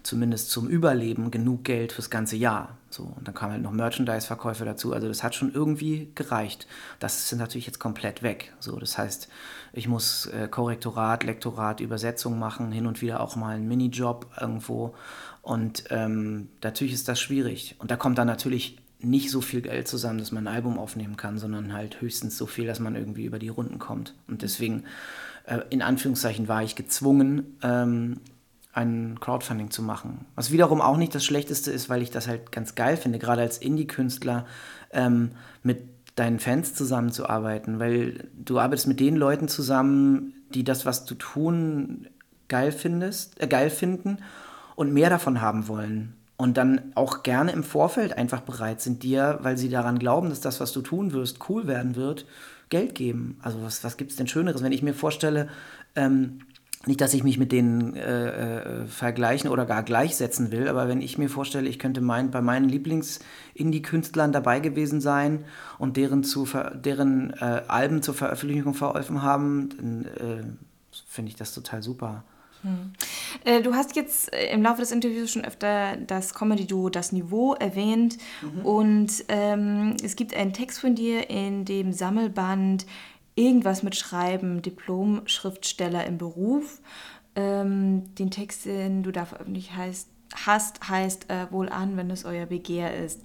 S2: zumindest zum Überleben genug Geld fürs ganze Jahr. So, und dann kamen halt noch Merchandise-Verkäufe dazu. Also das hat schon irgendwie gereicht. Das ist natürlich jetzt komplett weg. So, das heißt, ich muss äh, Korrektorat, Lektorat, Übersetzung machen, hin und wieder auch mal einen Minijob irgendwo. Und ähm, natürlich ist das schwierig. Und da kommt dann natürlich nicht so viel Geld zusammen, dass man ein Album aufnehmen kann, sondern halt höchstens so viel, dass man irgendwie über die Runden kommt. Und deswegen, äh, in Anführungszeichen, war ich gezwungen, ähm, ein Crowdfunding zu machen. Was wiederum auch nicht das Schlechteste ist, weil ich das halt ganz geil finde, gerade als Indie-Künstler ähm, mit deinen Fans zusammenzuarbeiten, weil du arbeitest mit den Leuten zusammen, die das, was du tun, geil findest, äh, geil finden und mehr davon haben wollen. Und dann auch gerne im Vorfeld einfach bereit sind, dir, weil sie daran glauben, dass das, was du tun wirst, cool werden wird, Geld geben. Also was, was gibt es denn Schöneres, wenn ich mir vorstelle, ähm, nicht, dass ich mich mit denen äh, äh, vergleichen oder gar gleichsetzen will, aber wenn ich mir vorstelle, ich könnte mein, bei meinen Lieblings-Indie-Künstlern dabei gewesen sein und deren, zu deren äh, Alben zur Veröffentlichung verholfen haben, dann äh, finde ich das total super.
S1: Hm. Äh, du hast jetzt äh, im Laufe des Interviews schon öfter das Comedy-Duo Das Niveau erwähnt mhm. und ähm, es gibt einen Text von dir in dem Sammelband irgendwas mit Schreiben, Diplom-Schriftsteller im Beruf. Ähm, den Text, den du da veröffentlicht heißt, hast, heißt äh, wohl an, wenn es euer Begehr ist.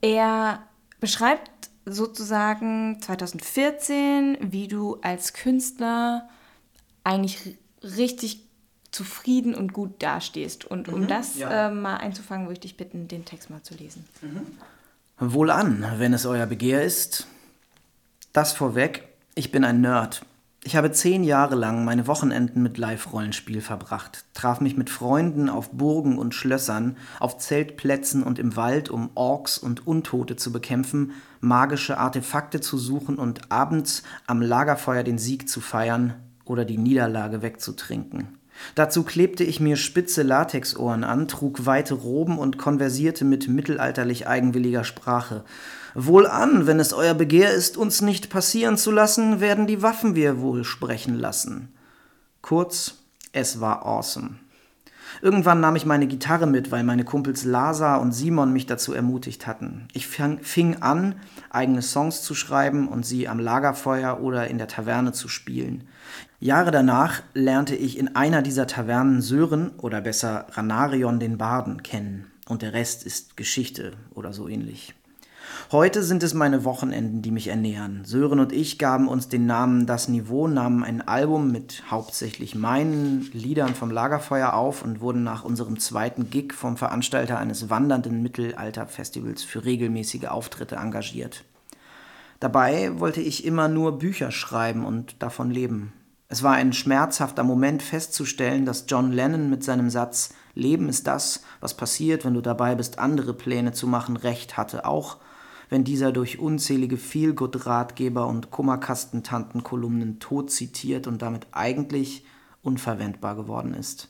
S1: Er beschreibt sozusagen 2014, wie du als Künstler eigentlich richtig zufrieden und gut dastehst. Und um mhm, das ja. äh, mal einzufangen, würde ich dich bitten, den Text mal zu lesen. Mhm.
S2: Wohl an, wenn es euer Begehr ist, das vorweg, ich bin ein Nerd. Ich habe zehn Jahre lang meine Wochenenden mit Live-Rollenspiel verbracht, traf mich mit Freunden auf Burgen und Schlössern, auf Zeltplätzen und im Wald, um Orks und Untote zu bekämpfen, magische Artefakte zu suchen und abends am Lagerfeuer den Sieg zu feiern oder die Niederlage wegzutrinken. Dazu klebte ich mir spitze Latexohren an, trug weite Roben und konversierte mit mittelalterlich eigenwilliger Sprache. Wohlan, wenn es euer Begehr ist, uns nicht passieren zu lassen, werden die Waffen wir wohl sprechen lassen. Kurz, es war awesome. Irgendwann nahm ich meine Gitarre mit, weil meine Kumpels Lasa und Simon mich dazu ermutigt hatten. Ich fing an, eigene Songs zu schreiben und sie am Lagerfeuer oder in der Taverne zu spielen. Jahre danach lernte ich in einer dieser Tavernen Sören oder besser Ranarion den Barden kennen. Und der Rest ist Geschichte oder so ähnlich. Heute sind es meine Wochenenden, die mich ernähren. Sören und ich gaben uns den Namen Das Niveau, nahmen ein Album mit hauptsächlich meinen Liedern vom Lagerfeuer auf und wurden nach unserem zweiten Gig vom Veranstalter eines wandernden Mittelalterfestivals für regelmäßige Auftritte engagiert. Dabei wollte ich immer nur Bücher schreiben und davon leben. Es war ein schmerzhafter Moment festzustellen, dass John Lennon mit seinem Satz Leben ist das, was passiert, wenn du dabei bist, andere Pläne zu machen, recht hatte, auch wenn dieser durch unzählige Feelgood-Ratgeber und Kummerkastentanten-Kolumnen tot zitiert und damit eigentlich unverwendbar geworden ist.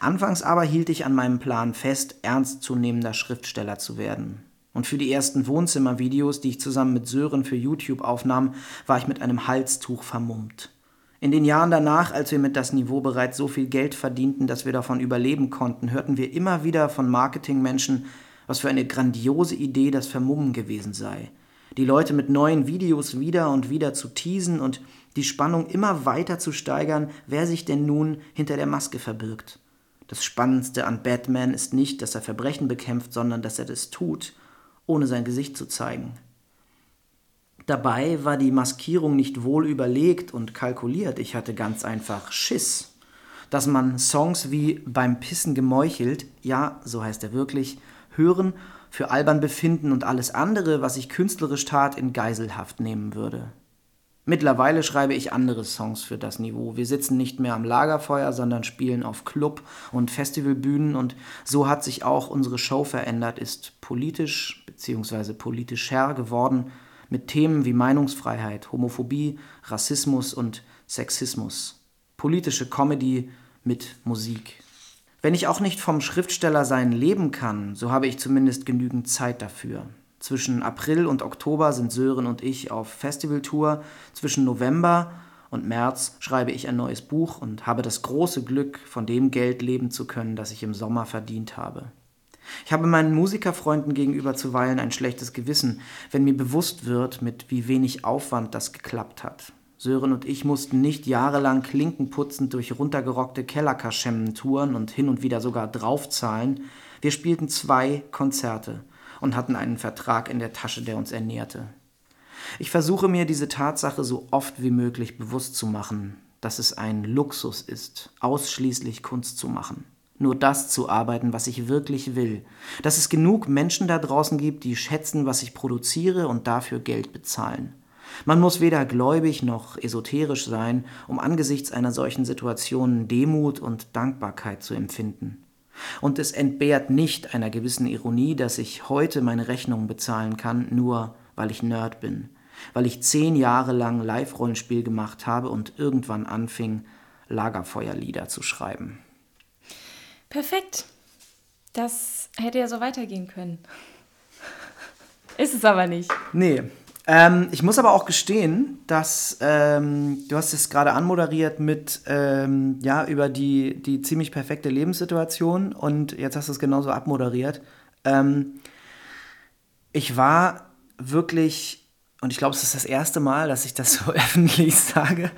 S2: Anfangs aber hielt ich an meinem Plan fest, ernstzunehmender Schriftsteller zu werden. Und für die ersten Wohnzimmervideos, die ich zusammen mit Sören für YouTube aufnahm, war ich mit einem Halstuch vermummt. In den Jahren danach, als wir mit das Niveau bereits so viel Geld verdienten, dass wir davon überleben konnten, hörten wir immer wieder von Marketingmenschen, was für eine grandiose Idee das Vermummen gewesen sei. Die Leute mit neuen Videos wieder und wieder zu teasen und die Spannung immer weiter zu steigern, wer sich denn nun hinter der Maske verbirgt. Das Spannendste an Batman ist nicht, dass er Verbrechen bekämpft, sondern dass er das tut, ohne sein Gesicht zu zeigen. Dabei war die Maskierung nicht wohl überlegt und kalkuliert, ich hatte ganz einfach Schiss. Dass man Songs wie Beim Pissen gemeuchelt, ja, so heißt er wirklich, hören, für albern befinden und alles andere, was ich künstlerisch tat, in Geiselhaft nehmen würde. Mittlerweile schreibe ich andere Songs für das Niveau. Wir sitzen nicht mehr am Lagerfeuer, sondern spielen auf Club- und Festivalbühnen und so hat sich auch unsere Show verändert, ist politisch bzw. politischer geworden mit Themen wie Meinungsfreiheit, Homophobie, Rassismus und Sexismus. Politische Comedy mit Musik. Wenn ich auch nicht vom Schriftstellersein leben kann, so habe ich zumindest genügend Zeit dafür. Zwischen April und Oktober sind Sören und ich auf Festivaltour. Zwischen November und März schreibe ich ein neues Buch und habe das große Glück, von dem Geld leben zu können, das ich im Sommer verdient habe. Ich habe meinen Musikerfreunden gegenüber zuweilen ein schlechtes Gewissen, wenn mir bewusst wird, mit wie wenig Aufwand das geklappt hat. Sören und ich mussten nicht jahrelang klinkenputzend durch runtergerockte Kellerkaschemmen touren und hin und wieder sogar draufzahlen. Wir spielten zwei Konzerte und hatten einen Vertrag in der Tasche, der uns ernährte. Ich versuche mir diese Tatsache so oft wie möglich bewusst zu machen, dass es ein Luxus ist, ausschließlich Kunst zu machen. Nur das zu arbeiten, was ich wirklich will. Dass es genug Menschen da draußen gibt, die schätzen, was ich produziere und dafür Geld bezahlen. Man muss weder gläubig noch esoterisch sein, um angesichts einer solchen Situation Demut und Dankbarkeit zu empfinden. Und es entbehrt nicht einer gewissen Ironie, dass ich heute meine Rechnungen bezahlen kann, nur weil ich Nerd bin, weil ich zehn Jahre lang Live-Rollenspiel gemacht habe und irgendwann anfing, Lagerfeuerlieder zu schreiben.
S1: Perfekt. Das hätte ja so weitergehen können. Ist es aber nicht.
S2: Nee. Ähm, ich muss aber auch gestehen, dass ähm, du hast es gerade anmoderiert mit ähm, ja über die, die ziemlich perfekte Lebenssituation und jetzt hast du es genauso abmoderiert. Ähm, ich war wirklich und ich glaube, es ist das erste Mal, dass ich das so öffentlich sage.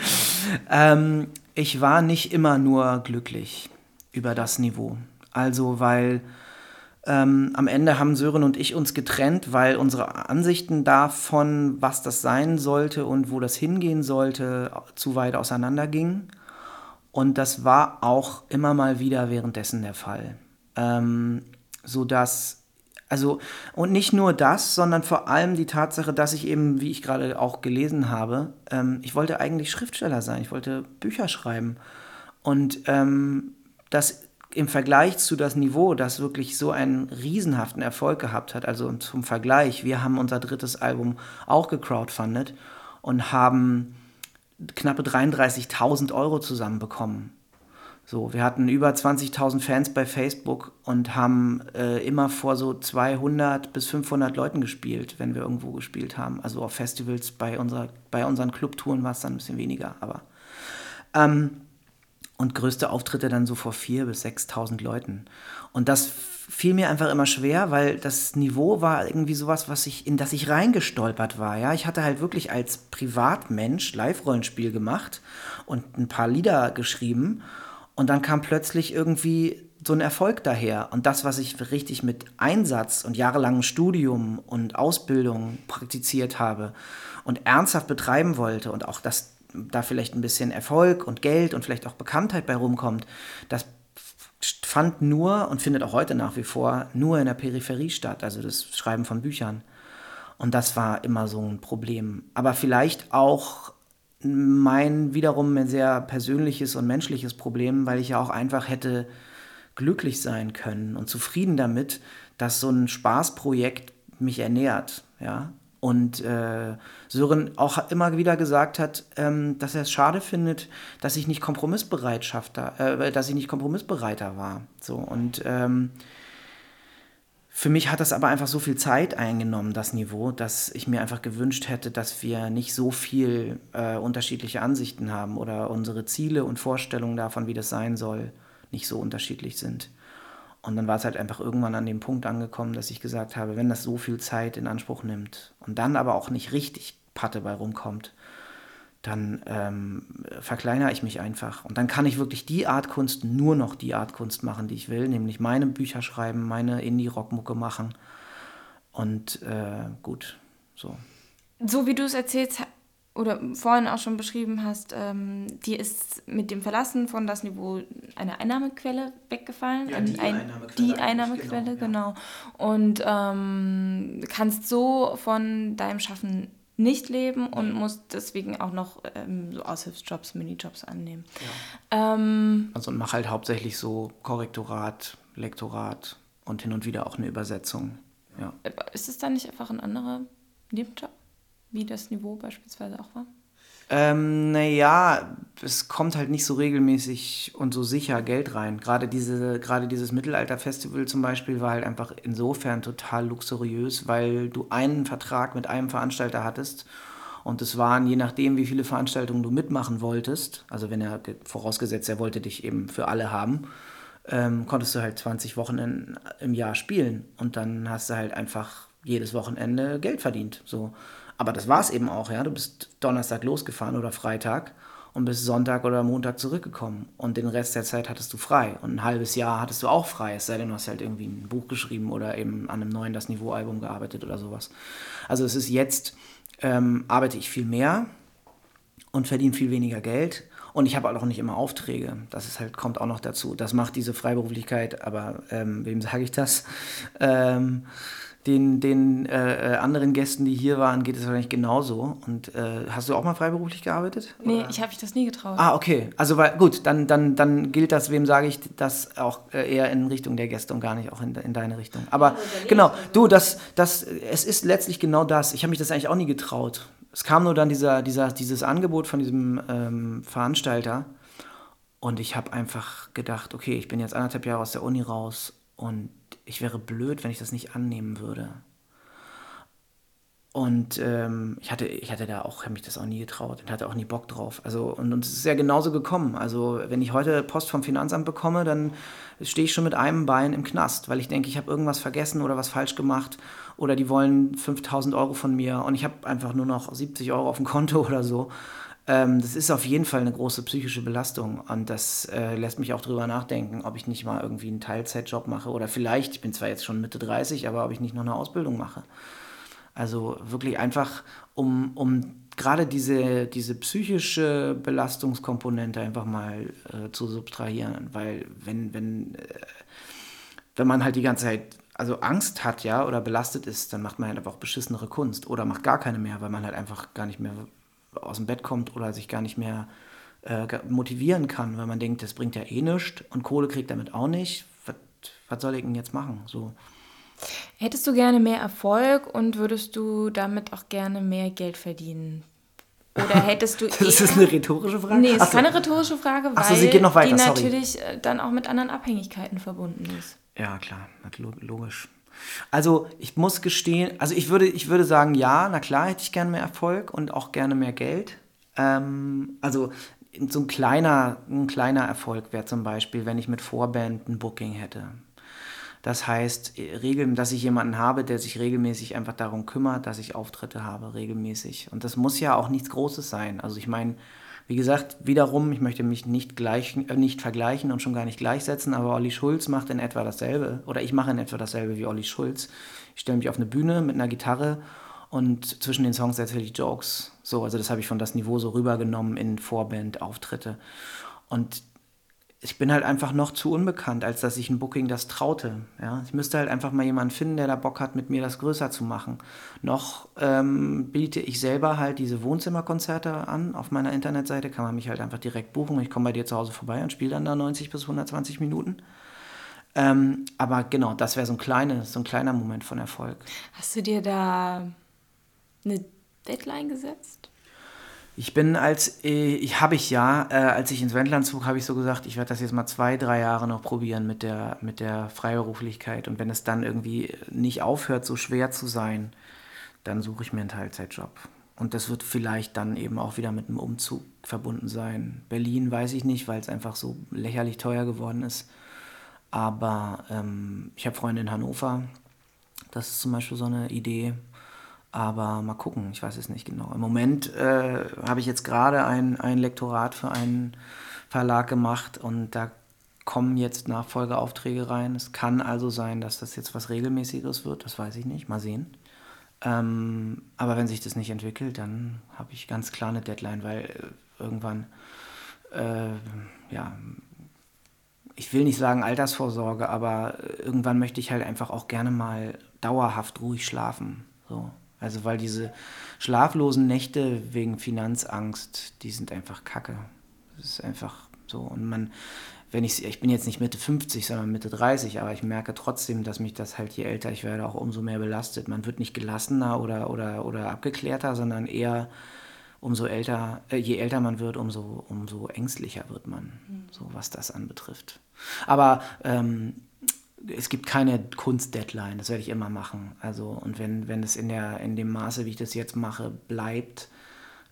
S2: Ähm, ich war nicht immer nur glücklich über das Niveau. Also, weil ähm, am Ende haben Sören und ich uns getrennt, weil unsere Ansichten davon, was das sein sollte und wo das hingehen sollte, zu weit auseinandergingen. Und das war auch immer mal wieder währenddessen der Fall. Ähm, sodass, also, und nicht nur das, sondern vor allem die Tatsache, dass ich eben, wie ich gerade auch gelesen habe, ähm, ich wollte eigentlich Schriftsteller sein, ich wollte Bücher schreiben. Und ähm, das im Vergleich zu das Niveau, das wirklich so einen riesenhaften Erfolg gehabt hat, also zum Vergleich, wir haben unser drittes Album auch gecrowdfundet und haben knappe 33.000 Euro zusammenbekommen. So, wir hatten über 20.000 Fans bei Facebook und haben äh, immer vor so 200 bis 500 Leuten gespielt, wenn wir irgendwo gespielt haben. Also auf Festivals, bei, unserer, bei unseren Clubtouren war es dann ein bisschen weniger, aber ähm, und größte Auftritte dann so vor 4.000 bis 6.000 Leuten. Und das fiel mir einfach immer schwer, weil das Niveau war irgendwie sowas, was ich, in das ich reingestolpert war. Ja? Ich hatte halt wirklich als Privatmensch Live-Rollenspiel gemacht und ein paar Lieder geschrieben. Und dann kam plötzlich irgendwie so ein Erfolg daher. Und das, was ich richtig mit Einsatz und jahrelangem Studium und Ausbildung praktiziert habe und ernsthaft betreiben wollte und auch das da vielleicht ein bisschen Erfolg und Geld und vielleicht auch Bekanntheit bei rumkommt, das fand nur und findet auch heute nach wie vor nur in der Peripherie statt, also das Schreiben von Büchern. Und das war immer so ein Problem. Aber vielleicht auch mein wiederum ein sehr persönliches und menschliches Problem, weil ich ja auch einfach hätte glücklich sein können und zufrieden damit, dass so ein Spaßprojekt mich ernährt, ja, und äh, Sören auch immer wieder gesagt hat, ähm, dass er es schade findet, dass ich nicht Kompromissbereitschaft, äh, dass ich nicht Kompromissbereiter war. So und ähm, für mich hat das aber einfach so viel Zeit eingenommen, das Niveau, dass ich mir einfach gewünscht hätte, dass wir nicht so viel äh, unterschiedliche Ansichten haben oder unsere Ziele und Vorstellungen davon, wie das sein soll, nicht so unterschiedlich sind. Und dann war es halt einfach irgendwann an dem Punkt angekommen, dass ich gesagt habe, wenn das so viel Zeit in Anspruch nimmt und dann aber auch nicht richtig Patte bei rumkommt, dann ähm, verkleinere ich mich einfach. Und dann kann ich wirklich die Art Kunst, nur noch die Art Kunst machen, die ich will, nämlich meine Bücher schreiben, meine Indie-Rockmucke machen. Und äh, gut, so.
S1: So wie du es erzählst, oder vorhin auch schon beschrieben hast, ähm, dir ist mit dem Verlassen von das Niveau eine Einnahmequelle weggefallen.
S2: Ja, die
S1: ein,
S2: Einnahmequelle.
S1: Die Einnahmequelle, genau. genau. Und ähm, kannst so von deinem Schaffen nicht leben und musst deswegen auch noch ähm, so Aushilfsjobs, Minijobs annehmen.
S2: Ja. Ähm, also und mach halt hauptsächlich so Korrektorat, Lektorat und hin und wieder auch eine Übersetzung. Ja.
S1: Ist es dann nicht einfach ein anderer Nebenjob? Wie das Niveau beispielsweise auch war?
S2: Ähm, naja, es kommt halt nicht so regelmäßig und so sicher Geld rein. Gerade, diese, gerade dieses Mittelalter-Festival zum Beispiel war halt einfach insofern total luxuriös, weil du einen Vertrag mit einem Veranstalter hattest und es waren, je nachdem, wie viele Veranstaltungen du mitmachen wolltest, also wenn er, vorausgesetzt, er wollte dich eben für alle haben, ähm, konntest du halt 20 Wochen in, im Jahr spielen und dann hast du halt einfach jedes Wochenende Geld verdient. So. Aber das war es eben auch, ja. Du bist Donnerstag losgefahren oder Freitag und bist Sonntag oder Montag zurückgekommen. Und den Rest der Zeit hattest du frei. Und ein halbes Jahr hattest du auch frei, es sei denn, du hast halt irgendwie ein Buch geschrieben oder eben an einem neuen Das Niveau-Album gearbeitet oder sowas. Also es ist jetzt, ähm, arbeite ich viel mehr und verdiene viel weniger Geld. Und ich habe auch nicht immer Aufträge. Das ist halt, kommt auch noch dazu. Das macht diese Freiberuflichkeit, aber ähm, wem sage ich das? Ähm, den, den äh, äh, anderen Gästen, die hier waren, geht es wahrscheinlich genauso. Und äh, hast du auch mal freiberuflich gearbeitet?
S1: Nee, oder? ich habe mich das nie getraut.
S2: Ah, okay. Also weil, gut, dann, dann, dann gilt das, wem sage ich das auch äh, eher in Richtung der Gäste und gar nicht auch in, in deine Richtung. Aber ja, genau, du, das, das, es ist letztlich genau das. Ich habe mich das eigentlich auch nie getraut. Es kam nur dann dieser, dieser, dieses Angebot von diesem ähm, Veranstalter. Und ich habe einfach gedacht, okay, ich bin jetzt anderthalb Jahre aus der Uni raus und ich wäre blöd, wenn ich das nicht annehmen würde. Und ähm, ich, hatte, ich hatte da auch, habe mich das auch nie getraut und hatte auch nie Bock drauf. Also, und, und es ist ja genauso gekommen. Also, wenn ich heute Post vom Finanzamt bekomme, dann stehe ich schon mit einem Bein im Knast, weil ich denke, ich habe irgendwas vergessen oder was falsch gemacht oder die wollen 5000 Euro von mir und ich habe einfach nur noch 70 Euro auf dem Konto oder so. Ähm, das ist auf jeden Fall eine große psychische Belastung und das äh, lässt mich auch drüber nachdenken, ob ich nicht mal irgendwie einen Teilzeitjob mache oder vielleicht, ich bin zwar jetzt schon Mitte 30, aber ob ich nicht noch eine Ausbildung mache. Also wirklich einfach, um, um gerade diese, diese psychische Belastungskomponente einfach mal äh, zu subtrahieren, weil wenn, wenn, äh, wenn man halt die ganze Zeit also Angst hat, ja, oder belastet ist, dann macht man halt einfach auch beschissenere Kunst oder macht gar keine mehr, weil man halt einfach gar nicht mehr aus dem Bett kommt oder sich gar nicht mehr äh, motivieren kann, weil man denkt, das bringt ja eh nichts und Kohle kriegt damit auch nicht. Was, was soll ich denn jetzt machen? So.
S1: Hättest du gerne mehr Erfolg und würdest du damit auch gerne mehr Geld verdienen? Oder hättest du.
S2: das ist eine rhetorische Frage?
S1: Nee, es ist keine rhetorische Frage, weil so, sie geht noch weiter, die natürlich sorry. Äh, dann auch mit anderen Abhängigkeiten verbunden ist.
S2: Ja, klar, logisch. Also ich muss gestehen, also ich würde, ich würde sagen, ja, na klar hätte ich gerne mehr Erfolg und auch gerne mehr Geld. Ähm, also so ein kleiner, ein kleiner Erfolg wäre zum Beispiel, wenn ich mit Vorband ein Booking hätte. Das heißt, dass ich jemanden habe, der sich regelmäßig einfach darum kümmert, dass ich Auftritte habe, regelmäßig. Und das muss ja auch nichts Großes sein. Also ich meine, wie gesagt, wiederum, ich möchte mich nicht, gleich, äh, nicht vergleichen und schon gar nicht gleichsetzen, aber Olli Schulz macht in etwa dasselbe. Oder ich mache in etwa dasselbe wie Olli Schulz. Ich stelle mich auf eine Bühne mit einer Gitarre und zwischen den Songs erzähle ich Jokes. So, also das habe ich von das Niveau so rübergenommen in Vorband-Auftritte. Und ich bin halt einfach noch zu unbekannt, als dass ich ein Booking das traute. Ja? Ich müsste halt einfach mal jemanden finden, der da Bock hat, mit mir das größer zu machen. Noch ähm, biete ich selber halt diese Wohnzimmerkonzerte an. Auf meiner Internetseite kann man mich halt einfach direkt buchen. Ich komme bei dir zu Hause vorbei und spiele dann da 90 bis 120 Minuten. Ähm, aber genau, das wäre so, so ein kleiner Moment von Erfolg.
S1: Hast du dir da eine Deadline gesetzt?
S2: Ich bin als, äh, ich habe ich ja, äh, als ich ins Wendland zog, habe ich so gesagt, ich werde das jetzt mal zwei, drei Jahre noch probieren mit der, mit der Freiberuflichkeit. Und wenn es dann irgendwie nicht aufhört, so schwer zu sein, dann suche ich mir einen Teilzeitjob. Und das wird vielleicht dann eben auch wieder mit einem Umzug verbunden sein. Berlin weiß ich nicht, weil es einfach so lächerlich teuer geworden ist. Aber ähm, ich habe Freunde in Hannover. Das ist zum Beispiel so eine Idee. Aber mal gucken, ich weiß es nicht genau. Im Moment äh, habe ich jetzt gerade ein, ein Lektorat für einen Verlag gemacht und da kommen jetzt Nachfolgeaufträge rein. Es kann also sein, dass das jetzt was Regelmäßiges wird, das weiß ich nicht, mal sehen. Ähm, aber wenn sich das nicht entwickelt, dann habe ich ganz klar eine Deadline, weil äh, irgendwann, äh, ja, ich will nicht sagen Altersvorsorge, aber irgendwann möchte ich halt einfach auch gerne mal dauerhaft ruhig schlafen. So. Also weil diese schlaflosen Nächte wegen Finanzangst, die sind einfach kacke. Das ist einfach so. Und man, wenn ich, ich bin jetzt nicht Mitte 50, sondern Mitte 30, aber ich merke trotzdem, dass mich das halt, je älter ich werde, auch umso mehr belastet. Man wird nicht gelassener oder, oder, oder abgeklärter, sondern eher umso älter, äh, je älter man wird, umso, umso ängstlicher wird man, mhm. so was das anbetrifft. Aber ähm, es gibt keine Kunst-Deadline, das werde ich immer machen. Also, und wenn, wenn es in, der, in dem Maße, wie ich das jetzt mache, bleibt,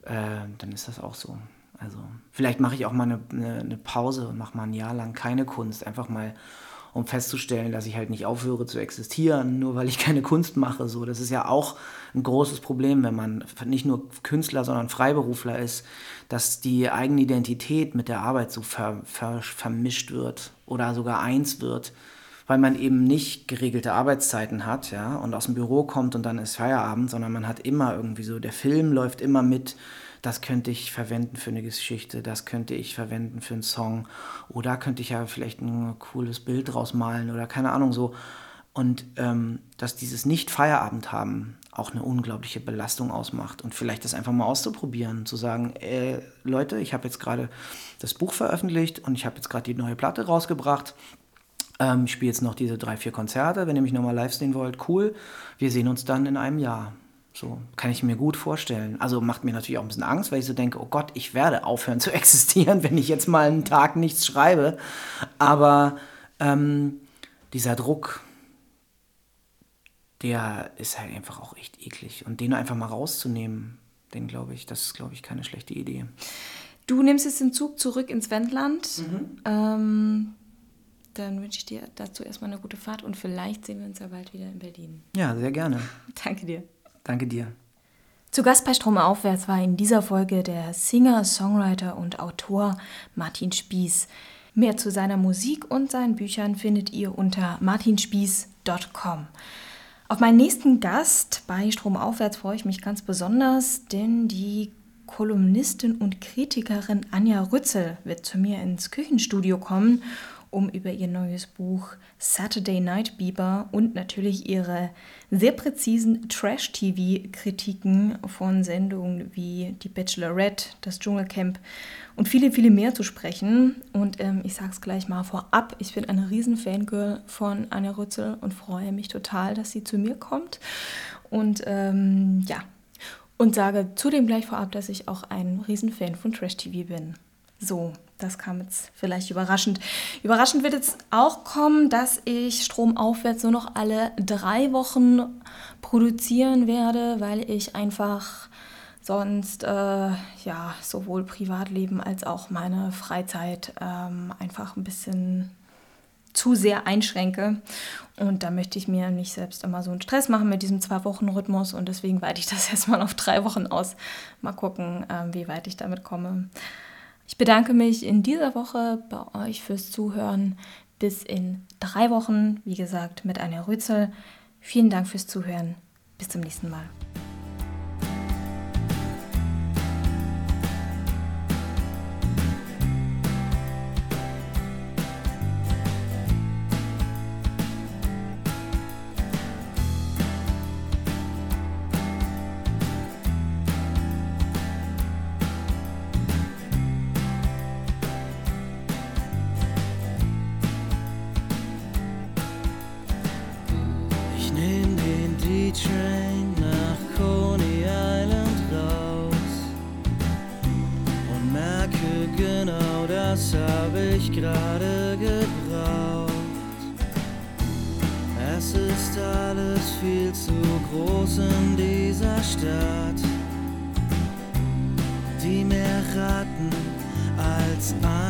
S2: äh, dann ist das auch so. Also, vielleicht mache ich auch mal eine, eine, eine Pause und mache mal ein Jahr lang keine Kunst, einfach mal, um festzustellen, dass ich halt nicht aufhöre zu existieren, nur weil ich keine Kunst mache. So, das ist ja auch ein großes Problem, wenn man nicht nur Künstler, sondern Freiberufler ist, dass die eigene Identität mit der Arbeit so ver, ver, vermischt wird oder sogar eins wird weil man eben nicht geregelte Arbeitszeiten hat, ja, und aus dem Büro kommt und dann ist Feierabend, sondern man hat immer irgendwie so, der Film läuft immer mit, das könnte ich verwenden für eine Geschichte, das könnte ich verwenden für einen Song, oder könnte ich ja vielleicht ein cooles Bild draus malen oder keine Ahnung so. Und ähm, dass dieses Nicht-Feierabend haben auch eine unglaubliche Belastung ausmacht. Und vielleicht das einfach mal auszuprobieren, zu sagen, äh, Leute, ich habe jetzt gerade das Buch veröffentlicht und ich habe jetzt gerade die neue Platte rausgebracht. Ähm, ich spiele jetzt noch diese drei, vier Konzerte. Wenn ihr mich nochmal live sehen wollt, cool. Wir sehen uns dann in einem Jahr. So kann ich mir gut vorstellen. Also macht mir natürlich auch ein bisschen Angst, weil ich so denke, oh Gott, ich werde aufhören zu existieren, wenn ich jetzt mal einen Tag nichts schreibe. Aber ähm, dieser Druck, der ist halt einfach auch echt eklig. Und den einfach mal rauszunehmen, den glaube ich, das ist, glaube ich, keine schlechte Idee.
S1: Du nimmst jetzt den Zug zurück ins Wendland. Mhm. Ähm, dann wünsche ich dir dazu erstmal eine gute Fahrt und vielleicht sehen wir uns ja bald wieder in Berlin.
S2: Ja, sehr gerne.
S1: Danke dir.
S2: Danke dir.
S1: Zu Gast bei Stromaufwärts war in dieser Folge der Singer, Songwriter und Autor Martin Spieß. Mehr zu seiner Musik und seinen Büchern findet ihr unter martinspieß.com. Auf meinen nächsten Gast bei Stromaufwärts freue ich mich ganz besonders, denn die Kolumnistin und Kritikerin Anja Rützel wird zu mir ins Küchenstudio kommen um über ihr neues Buch Saturday Night Bieber und natürlich ihre sehr präzisen Trash-TV-Kritiken von Sendungen wie Die Bachelorette, das Dschungelcamp und viele, viele mehr zu sprechen. Und ähm, ich sage es gleich mal vorab, ich bin eine riesen Fangirl von Anja Rützel und freue mich total, dass sie zu mir kommt. Und ähm, ja, und sage zudem gleich vorab, dass ich auch ein Riesenfan von Trash-TV bin. So, das kam jetzt vielleicht überraschend. Überraschend wird jetzt auch kommen, dass ich stromaufwärts nur noch alle drei Wochen produzieren werde, weil ich einfach sonst äh, ja sowohl Privatleben als auch meine Freizeit ähm, einfach ein bisschen zu sehr einschränke. Und da möchte ich mir nicht selbst immer so einen Stress machen mit diesem Zwei-Wochen-Rhythmus und deswegen weite ich das erstmal auf drei Wochen aus. Mal gucken, äh, wie weit ich damit komme. Ich bedanke mich in dieser Woche bei euch fürs Zuhören. Bis in drei Wochen, wie gesagt, mit einer Rützel. Vielen Dank fürs Zuhören. Bis zum nächsten Mal.
S2: it's on.